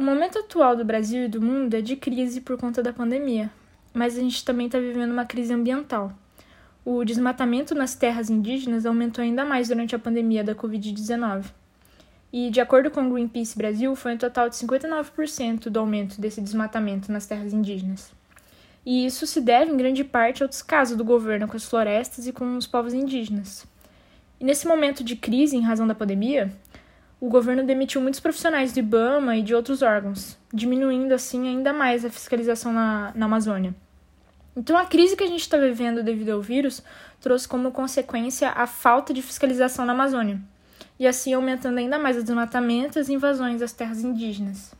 O momento atual do Brasil e do mundo é de crise por conta da pandemia, mas a gente também está vivendo uma crise ambiental. O desmatamento nas terras indígenas aumentou ainda mais durante a pandemia da Covid-19. E, de acordo com o Greenpeace Brasil, foi um total de 59% do aumento desse desmatamento nas terras indígenas. E isso se deve, em grande parte, ao descaso do governo com as florestas e com os povos indígenas. E nesse momento de crise em razão da pandemia, o governo demitiu muitos profissionais do IBAMA e de outros órgãos, diminuindo assim ainda mais a fiscalização na, na Amazônia. Então, a crise que a gente está vivendo devido ao vírus trouxe como consequência a falta de fiscalização na Amazônia, e assim aumentando ainda mais o desmatamento e as invasões às terras indígenas.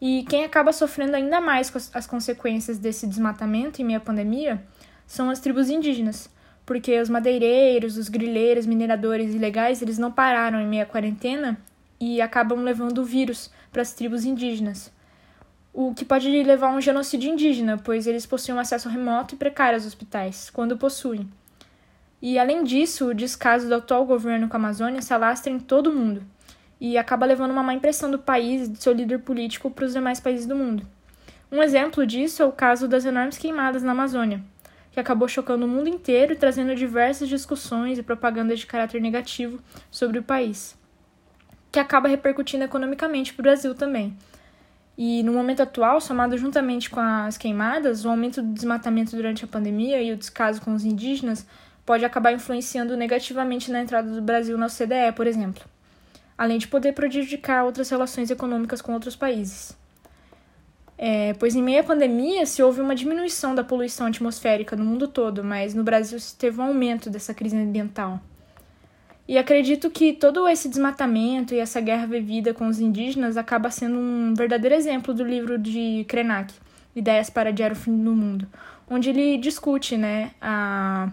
E quem acaba sofrendo ainda mais as consequências desse desmatamento em meio à pandemia são as tribos indígenas, porque os madeireiros, os grileiros, mineradores ilegais, eles não pararam em meio à quarentena e acabam levando o vírus para as tribos indígenas. O que pode levar a um genocídio indígena, pois eles possuem um acesso remoto e precário aos hospitais, quando possuem. E além disso, o descaso do atual governo com a Amazônia se alastra em todo o mundo e acaba levando uma má impressão do país e de seu líder político para os demais países do mundo. Um exemplo disso é o caso das enormes queimadas na Amazônia, que acabou chocando o mundo inteiro e trazendo diversas discussões e propagandas de caráter negativo sobre o país, que acaba repercutindo economicamente para o Brasil também. E no momento atual, somado juntamente com as queimadas, o aumento do desmatamento durante a pandemia e o descaso com os indígenas pode acabar influenciando negativamente na entrada do Brasil na OCDE, por exemplo, além de poder prejudicar outras relações econômicas com outros países. É, pois em meio à pandemia se houve uma diminuição da poluição atmosférica no mundo todo, mas no Brasil se teve um aumento dessa crise ambiental. E acredito que todo esse desmatamento e essa guerra vivida com os indígenas acaba sendo um verdadeiro exemplo do livro de Krenak, Ideias para Adiar o Fim do Mundo, onde ele discute né, a,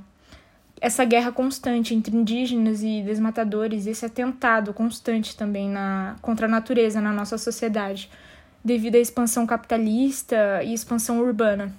essa guerra constante entre indígenas e desmatadores, esse atentado constante também na, contra a natureza na nossa sociedade devido à expansão capitalista e expansão urbana.